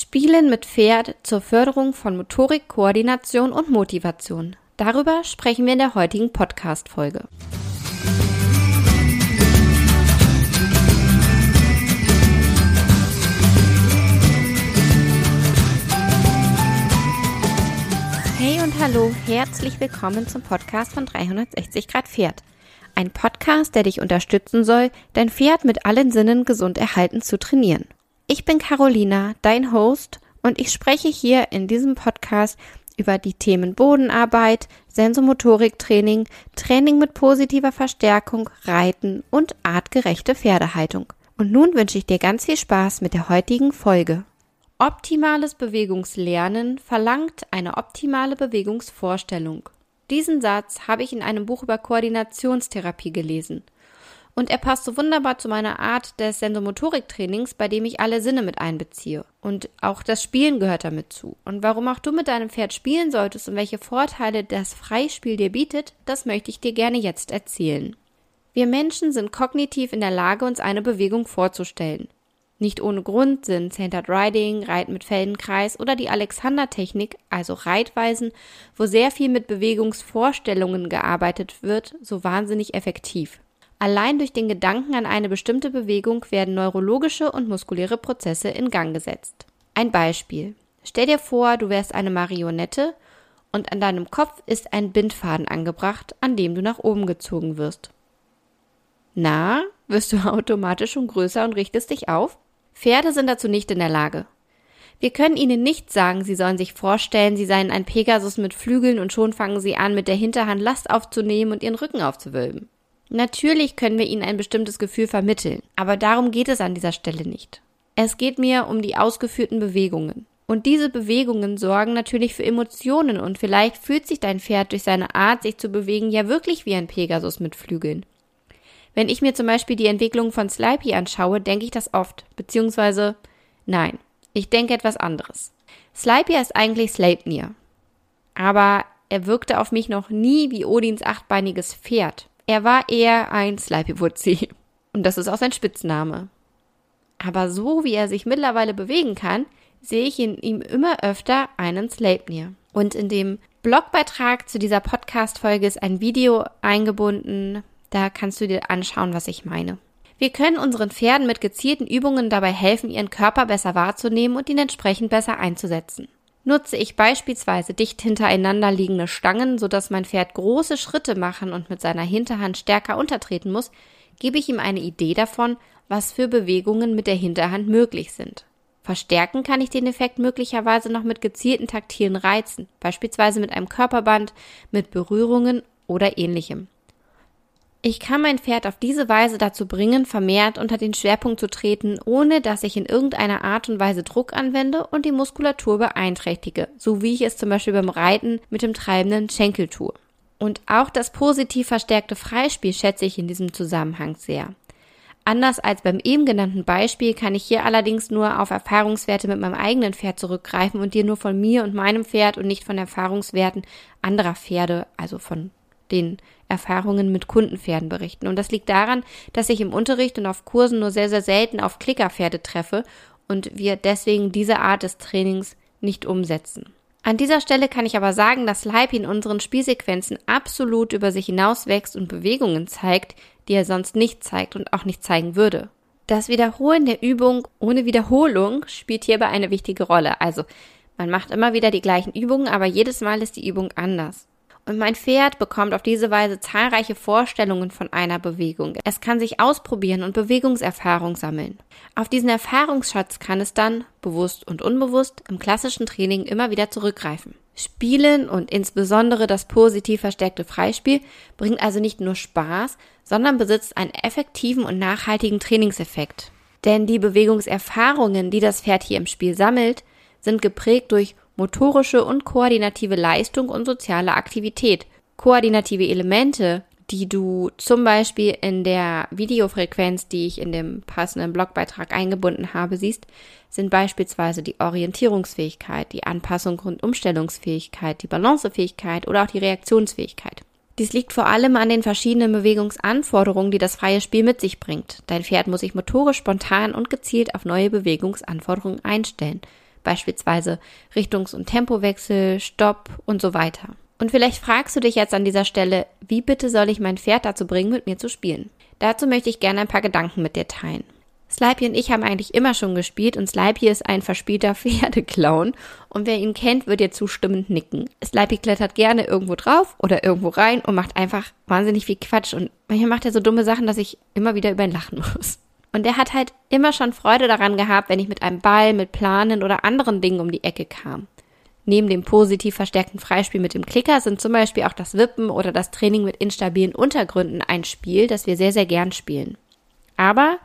Spielen mit Pferd zur Förderung von Motorik, Koordination und Motivation. Darüber sprechen wir in der heutigen Podcast-Folge. Hey und hallo, herzlich willkommen zum Podcast von 360 Grad Pferd. Ein Podcast, der dich unterstützen soll, dein Pferd mit allen Sinnen gesund erhalten zu trainieren. Ich bin Carolina, dein Host, und ich spreche hier in diesem Podcast über die Themen Bodenarbeit, Sensomotoriktraining, Training mit positiver Verstärkung, Reiten und artgerechte Pferdehaltung. Und nun wünsche ich dir ganz viel Spaß mit der heutigen Folge. Optimales Bewegungslernen verlangt eine optimale Bewegungsvorstellung. Diesen Satz habe ich in einem Buch über Koordinationstherapie gelesen. Und er passt so wunderbar zu meiner Art des Sensomotoriktrainings, bei dem ich alle Sinne mit einbeziehe. Und auch das Spielen gehört damit zu. Und warum auch du mit deinem Pferd spielen solltest und welche Vorteile das Freispiel dir bietet, das möchte ich dir gerne jetzt erzählen. Wir Menschen sind kognitiv in der Lage, uns eine Bewegung vorzustellen. Nicht ohne Grund sind Centered Riding, Reiten mit Feldenkreis oder die Alexander-Technik, also Reitweisen, wo sehr viel mit Bewegungsvorstellungen gearbeitet wird, so wahnsinnig effektiv. Allein durch den Gedanken an eine bestimmte Bewegung werden neurologische und muskuläre Prozesse in Gang gesetzt. Ein Beispiel. Stell dir vor, du wärst eine Marionette und an deinem Kopf ist ein Bindfaden angebracht, an dem du nach oben gezogen wirst. Na, wirst du automatisch schon größer und richtest dich auf? Pferde sind dazu nicht in der Lage. Wir können ihnen nicht sagen, sie sollen sich vorstellen, sie seien ein Pegasus mit Flügeln und schon fangen sie an, mit der Hinterhand Last aufzunehmen und ihren Rücken aufzuwölben. Natürlich können wir ihnen ein bestimmtes Gefühl vermitteln, aber darum geht es an dieser Stelle nicht. Es geht mir um die ausgeführten Bewegungen. Und diese Bewegungen sorgen natürlich für Emotionen und vielleicht fühlt sich dein Pferd durch seine Art, sich zu bewegen, ja wirklich wie ein Pegasus mit Flügeln. Wenn ich mir zum Beispiel die Entwicklung von Slipey anschaue, denke ich das oft, beziehungsweise nein, ich denke etwas anderes. Slipey ist eigentlich Sleipnir, aber er wirkte auf mich noch nie wie Odins achtbeiniges Pferd. Er war eher ein Slipey-Wutzi. Und das ist auch sein Spitzname. Aber so wie er sich mittlerweile bewegen kann, sehe ich in ihm immer öfter einen Sleipnir. Und in dem Blogbeitrag zu dieser Podcast-Folge ist ein Video eingebunden. Da kannst du dir anschauen, was ich meine. Wir können unseren Pferden mit gezielten Übungen dabei helfen, ihren Körper besser wahrzunehmen und ihn entsprechend besser einzusetzen. Nutze ich beispielsweise dicht hintereinander liegende Stangen, sodass mein Pferd große Schritte machen und mit seiner Hinterhand stärker untertreten muss, gebe ich ihm eine Idee davon, was für Bewegungen mit der Hinterhand möglich sind. Verstärken kann ich den Effekt möglicherweise noch mit gezielten taktilen Reizen, beispielsweise mit einem Körperband, mit Berührungen oder ähnlichem. Ich kann mein Pferd auf diese Weise dazu bringen, vermehrt unter den Schwerpunkt zu treten, ohne dass ich in irgendeiner Art und Weise Druck anwende und die Muskulatur beeinträchtige, so wie ich es zum Beispiel beim Reiten mit dem treibenden Schenkel tue. Und auch das positiv verstärkte Freispiel schätze ich in diesem Zusammenhang sehr. Anders als beim eben genannten Beispiel kann ich hier allerdings nur auf Erfahrungswerte mit meinem eigenen Pferd zurückgreifen und dir nur von mir und meinem Pferd und nicht von Erfahrungswerten anderer Pferde, also von den Erfahrungen mit Kundenpferden berichten. Und das liegt daran, dass ich im Unterricht und auf Kursen nur sehr, sehr selten auf Klickerpferde treffe und wir deswegen diese Art des Trainings nicht umsetzen. An dieser Stelle kann ich aber sagen, dass Leib in unseren Spielsequenzen absolut über sich hinauswächst und Bewegungen zeigt, die er sonst nicht zeigt und auch nicht zeigen würde. Das Wiederholen der Übung ohne Wiederholung spielt hierbei eine wichtige Rolle. Also man macht immer wieder die gleichen Übungen, aber jedes Mal ist die Übung anders. Und mein Pferd bekommt auf diese Weise zahlreiche Vorstellungen von einer Bewegung. Es kann sich ausprobieren und Bewegungserfahrung sammeln. Auf diesen Erfahrungsschatz kann es dann, bewusst und unbewusst, im klassischen Training immer wieder zurückgreifen. Spielen und insbesondere das positiv verstärkte Freispiel bringt also nicht nur Spaß, sondern besitzt einen effektiven und nachhaltigen Trainingseffekt. Denn die Bewegungserfahrungen, die das Pferd hier im Spiel sammelt, sind geprägt durch motorische und koordinative Leistung und soziale Aktivität. Koordinative Elemente, die du zum Beispiel in der Videofrequenz, die ich in dem passenden Blogbeitrag eingebunden habe, siehst, sind beispielsweise die Orientierungsfähigkeit, die Anpassung und Umstellungsfähigkeit, die Balancefähigkeit oder auch die Reaktionsfähigkeit. Dies liegt vor allem an den verschiedenen Bewegungsanforderungen, die das freie Spiel mit sich bringt. Dein Pferd muss sich motorisch spontan und gezielt auf neue Bewegungsanforderungen einstellen beispielsweise Richtungs- und Tempowechsel, Stopp und so weiter. Und vielleicht fragst du dich jetzt an dieser Stelle, wie bitte soll ich mein Pferd dazu bringen, mit mir zu spielen? Dazu möchte ich gerne ein paar Gedanken mit dir teilen. Slipey und ich haben eigentlich immer schon gespielt und Slipey ist ein verspielter Pferdeclown und wer ihn kennt, wird dir zustimmend nicken. Slipey klettert gerne irgendwo drauf oder irgendwo rein und macht einfach wahnsinnig viel Quatsch und manchmal macht er so dumme Sachen, dass ich immer wieder über ihn lachen muss. Und er hat halt immer schon Freude daran gehabt, wenn ich mit einem Ball, mit Planen oder anderen Dingen um die Ecke kam. Neben dem positiv verstärkten Freispiel mit dem Klicker sind zum Beispiel auch das Wippen oder das Training mit instabilen Untergründen ein Spiel, das wir sehr, sehr gern spielen. Aber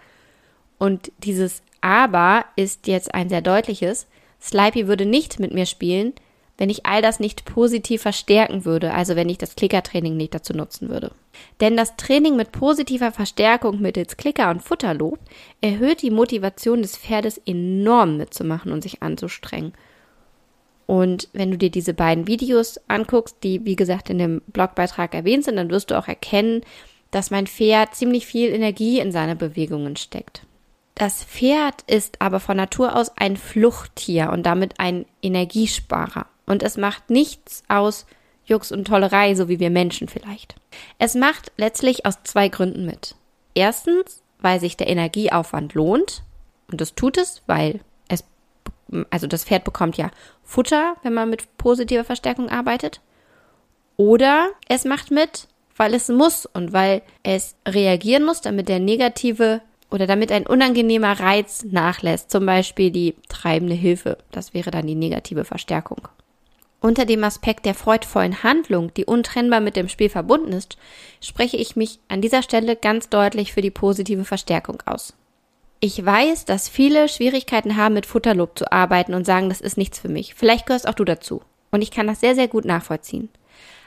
und dieses Aber ist jetzt ein sehr deutliches. Slipey würde nicht mit mir spielen, wenn ich all das nicht positiv verstärken würde, also wenn ich das Klickertraining nicht dazu nutzen würde. Denn das Training mit positiver Verstärkung mittels Klicker und Futterlob erhöht die Motivation des Pferdes enorm mitzumachen und sich anzustrengen. Und wenn du dir diese beiden Videos anguckst, die wie gesagt in dem Blogbeitrag erwähnt sind, dann wirst du auch erkennen, dass mein Pferd ziemlich viel Energie in seine Bewegungen steckt. Das Pferd ist aber von Natur aus ein Fluchttier und damit ein Energiesparer. Und es macht nichts aus Jux und Tollerei, so wie wir Menschen vielleicht. Es macht letztlich aus zwei Gründen mit. Erstens, weil sich der Energieaufwand lohnt. Und das tut es, weil es, also das Pferd bekommt ja Futter, wenn man mit positiver Verstärkung arbeitet. Oder es macht mit, weil es muss und weil es reagieren muss, damit der negative oder damit ein unangenehmer Reiz nachlässt, zum Beispiel die treibende Hilfe. Das wäre dann die negative Verstärkung. Unter dem Aspekt der freudvollen Handlung, die untrennbar mit dem Spiel verbunden ist, spreche ich mich an dieser Stelle ganz deutlich für die positive Verstärkung aus. Ich weiß, dass viele Schwierigkeiten haben, mit Futterlob zu arbeiten und sagen, das ist nichts für mich. Vielleicht gehörst auch du dazu. Und ich kann das sehr, sehr gut nachvollziehen.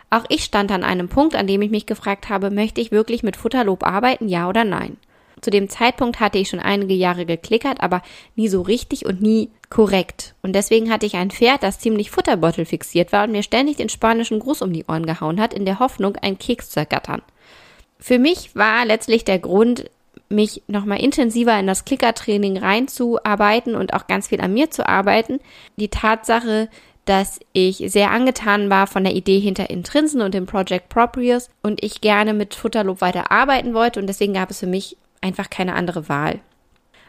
Auch ich stand an einem Punkt, an dem ich mich gefragt habe, möchte ich wirklich mit Futterlob arbeiten, ja oder nein? Zu dem Zeitpunkt hatte ich schon einige Jahre geklickert, aber nie so richtig und nie korrekt. Und deswegen hatte ich ein Pferd, das ziemlich Futterbeutel fixiert war und mir ständig den spanischen Gruß um die Ohren gehauen hat, in der Hoffnung, einen Keks zu ergattern. Für mich war letztlich der Grund, mich nochmal intensiver in das Klickertraining reinzuarbeiten und auch ganz viel an mir zu arbeiten, die Tatsache, dass ich sehr angetan war von der Idee hinter Intrinsen und dem Project Proprius und ich gerne mit Futterlob weiter arbeiten wollte und deswegen gab es für mich einfach keine andere Wahl.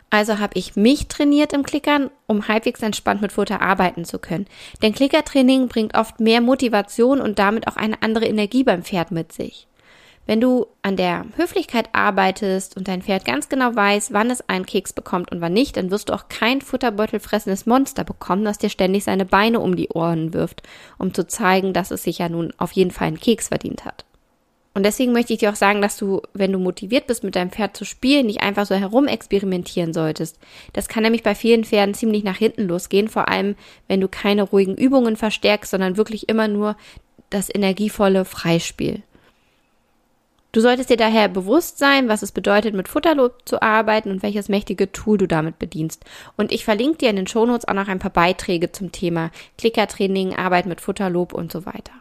Also habe ich mich trainiert im Klickern, um halbwegs entspannt mit Futter arbeiten zu können. Denn Klickertraining bringt oft mehr Motivation und damit auch eine andere Energie beim Pferd mit sich. Wenn du an der Höflichkeit arbeitest und dein Pferd ganz genau weiß, wann es einen Keks bekommt und wann nicht, dann wirst du auch kein futterbeutelfressendes Monster bekommen, das dir ständig seine Beine um die Ohren wirft, um zu zeigen, dass es sich ja nun auf jeden Fall einen Keks verdient hat. Und deswegen möchte ich dir auch sagen, dass du, wenn du motiviert bist, mit deinem Pferd zu spielen, nicht einfach so herumexperimentieren solltest. Das kann nämlich bei vielen Pferden ziemlich nach hinten losgehen, vor allem wenn du keine ruhigen Übungen verstärkst, sondern wirklich immer nur das energievolle Freispiel. Du solltest dir daher bewusst sein, was es bedeutet, mit Futterlob zu arbeiten und welches mächtige Tool du damit bedienst. Und ich verlinke dir in den Shownotes auch noch ein paar Beiträge zum Thema Klickertraining, Arbeit mit Futterlob und so weiter.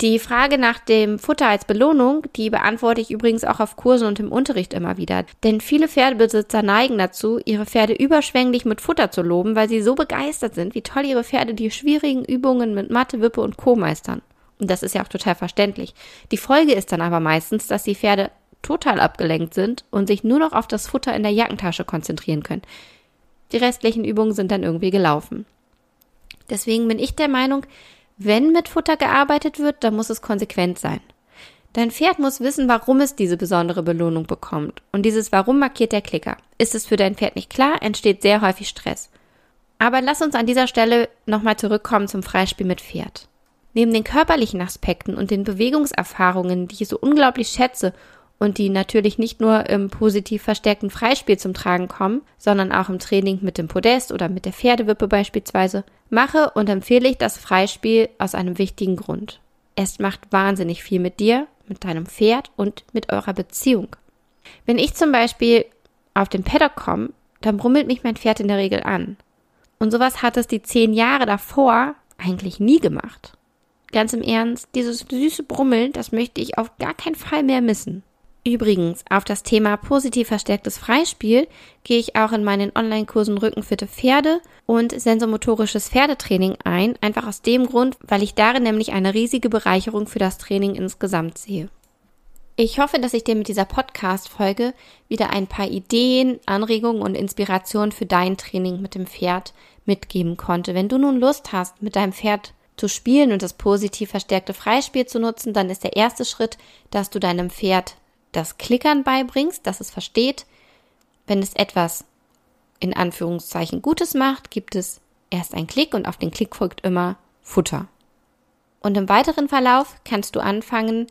Die Frage nach dem Futter als Belohnung, die beantworte ich übrigens auch auf Kursen und im Unterricht immer wieder. Denn viele Pferdebesitzer neigen dazu, ihre Pferde überschwänglich mit Futter zu loben, weil sie so begeistert sind, wie toll ihre Pferde die schwierigen Übungen mit Matte, Wippe und Co. meistern. Und das ist ja auch total verständlich. Die Folge ist dann aber meistens, dass die Pferde total abgelenkt sind und sich nur noch auf das Futter in der Jackentasche konzentrieren können. Die restlichen Übungen sind dann irgendwie gelaufen. Deswegen bin ich der Meinung, wenn mit Futter gearbeitet wird, dann muss es konsequent sein. Dein Pferd muss wissen, warum es diese besondere Belohnung bekommt. Und dieses Warum markiert der Klicker. Ist es für dein Pferd nicht klar, entsteht sehr häufig Stress. Aber lass uns an dieser Stelle nochmal zurückkommen zum Freispiel mit Pferd. Neben den körperlichen Aspekten und den Bewegungserfahrungen, die ich so unglaublich schätze und die natürlich nicht nur im positiv verstärkten Freispiel zum Tragen kommen, sondern auch im Training mit dem Podest oder mit der Pferdewippe beispielsweise, mache und empfehle ich das Freispiel aus einem wichtigen Grund. Es macht wahnsinnig viel mit dir, mit deinem Pferd und mit eurer Beziehung. Wenn ich zum Beispiel auf den Paddock komme, dann brummelt mich mein Pferd in der Regel an. Und sowas hat es die zehn Jahre davor eigentlich nie gemacht. Ganz im Ernst, dieses süße Brummeln, das möchte ich auf gar keinen Fall mehr missen. Übrigens, auf das Thema positiv verstärktes Freispiel gehe ich auch in meinen Online-Kursen Rückenfitte Pferde und sensomotorisches Pferdetraining ein, einfach aus dem Grund, weil ich darin nämlich eine riesige Bereicherung für das Training insgesamt sehe. Ich hoffe, dass ich dir mit dieser Podcast-Folge wieder ein paar Ideen, Anregungen und Inspirationen für dein Training mit dem Pferd mitgeben konnte. Wenn du nun Lust hast, mit deinem Pferd zu spielen und das positiv verstärkte Freispiel zu nutzen, dann ist der erste Schritt, dass du deinem Pferd das Klickern beibringst, dass es versteht. Wenn es etwas in Anführungszeichen Gutes macht, gibt es erst einen Klick und auf den Klick folgt immer Futter. Und im weiteren Verlauf kannst du anfangen,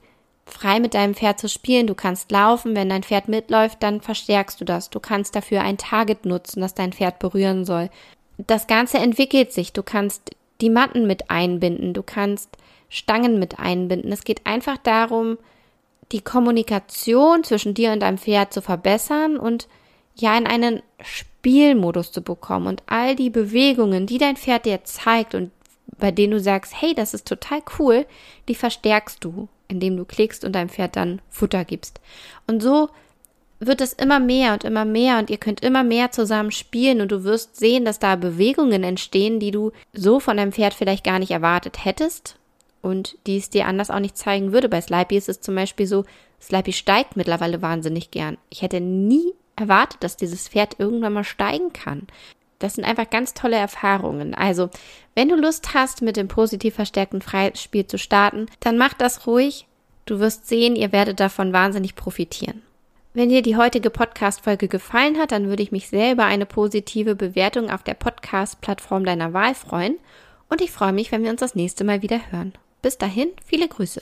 frei mit deinem Pferd zu spielen. Du kannst laufen, wenn dein Pferd mitläuft, dann verstärkst du das. Du kannst dafür ein Target nutzen, das dein Pferd berühren soll. Das Ganze entwickelt sich. Du kannst die Matten mit einbinden, du kannst Stangen mit einbinden. Es geht einfach darum, die Kommunikation zwischen dir und deinem Pferd zu verbessern und ja in einen Spielmodus zu bekommen und all die Bewegungen, die dein Pferd dir zeigt und bei denen du sagst, hey, das ist total cool, die verstärkst du, indem du klickst und deinem Pferd dann Futter gibst. Und so wird es immer mehr und immer mehr und ihr könnt immer mehr zusammen spielen und du wirst sehen, dass da Bewegungen entstehen, die du so von deinem Pferd vielleicht gar nicht erwartet hättest und die es dir anders auch nicht zeigen würde. Bei Slipey ist es zum Beispiel so, Slipey steigt mittlerweile wahnsinnig gern. Ich hätte nie erwartet, dass dieses Pferd irgendwann mal steigen kann. Das sind einfach ganz tolle Erfahrungen. Also, wenn du Lust hast, mit dem positiv verstärkten Freispiel zu starten, dann mach das ruhig. Du wirst sehen, ihr werdet davon wahnsinnig profitieren. Wenn dir die heutige Podcast-Folge gefallen hat, dann würde ich mich sehr über eine positive Bewertung auf der Podcast-Plattform deiner Wahl freuen. Und ich freue mich, wenn wir uns das nächste Mal wieder hören. Bis dahin, viele Grüße.